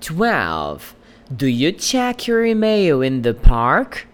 12. Do you check your email in the park?